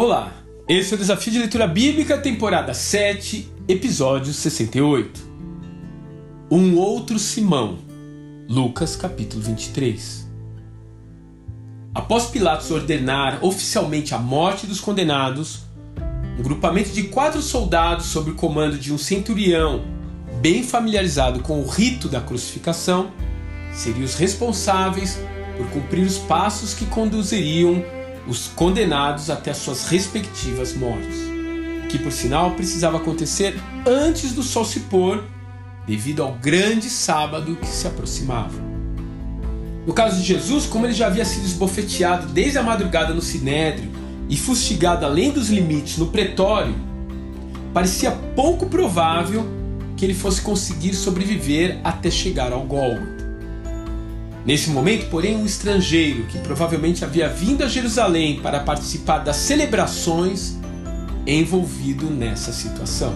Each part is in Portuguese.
Olá, esse é o Desafio de Leitura Bíblica, temporada 7, episódio 68. Um outro Simão, Lucas capítulo 23. Após Pilatos ordenar oficialmente a morte dos condenados, um grupamento de quatro soldados sob o comando de um centurião bem familiarizado com o rito da crucificação seriam os responsáveis por cumprir os passos que conduziriam os condenados até suas respectivas mortes, que por sinal precisava acontecer antes do sol se pôr, devido ao grande sábado que se aproximava. No caso de Jesus, como ele já havia sido esbofeteado desde a madrugada no sinédrio e fustigado além dos limites no pretório, parecia pouco provável que ele fosse conseguir sobreviver até chegar ao Gólgota. Nesse momento, porém, um estrangeiro que provavelmente havia vindo a Jerusalém para participar das celebrações envolvido nessa situação.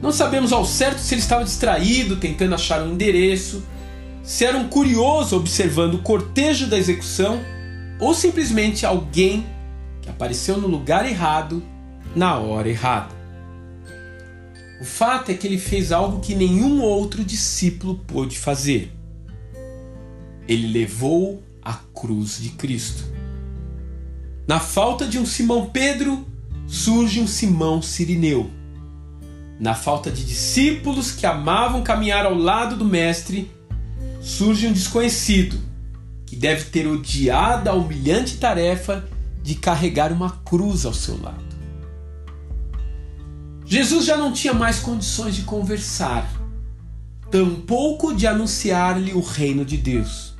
Não sabemos ao certo se ele estava distraído tentando achar um endereço, se era um curioso observando o cortejo da execução ou simplesmente alguém que apareceu no lugar errado na hora errada. O fato é que ele fez algo que nenhum outro discípulo pôde fazer ele levou a cruz de Cristo. Na falta de um Simão Pedro, surge um Simão Sirineu. Na falta de discípulos que amavam caminhar ao lado do Mestre, surge um desconhecido que deve ter odiado a humilhante tarefa de carregar uma cruz ao seu lado. Jesus já não tinha mais condições de conversar, tampouco de anunciar-lhe o reino de Deus.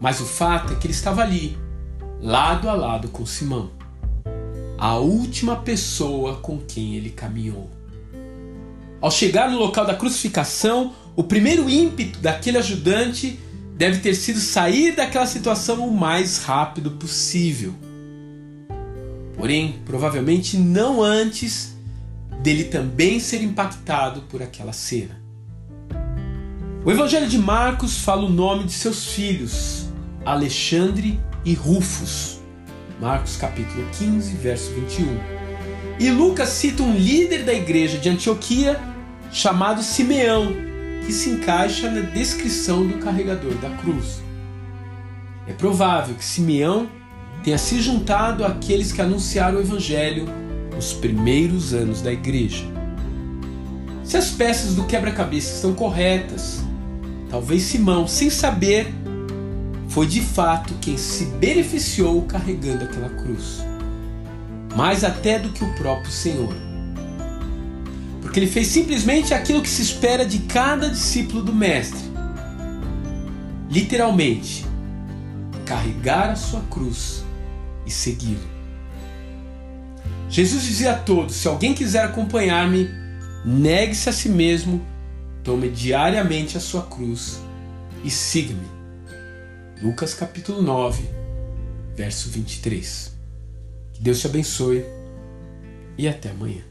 Mas o fato é que ele estava ali, lado a lado com Simão, a última pessoa com quem ele caminhou. Ao chegar no local da crucificação, o primeiro ímpeto daquele ajudante deve ter sido sair daquela situação o mais rápido possível. Porém, provavelmente não antes dele também ser impactado por aquela cena. O Evangelho de Marcos fala o nome de seus filhos, Alexandre e Rufus. Marcos capítulo 15, verso 21. E Lucas cita um líder da igreja de Antioquia chamado Simeão, que se encaixa na descrição do carregador da cruz. É provável que Simeão tenha se juntado àqueles que anunciaram o evangelho nos primeiros anos da igreja. Se as peças do quebra-cabeça estão corretas, talvez Simão, sem saber, foi de fato quem se beneficiou carregando aquela cruz, mais até do que o próprio Senhor. Porque ele fez simplesmente aquilo que se espera de cada discípulo do Mestre: literalmente, carregar a sua cruz e segui-lo. Jesus dizia a todos: se alguém quiser acompanhar-me, negue-se a si mesmo, tome diariamente a sua cruz e siga-me. Lucas capítulo 9, verso 23. Que Deus te abençoe e até amanhã.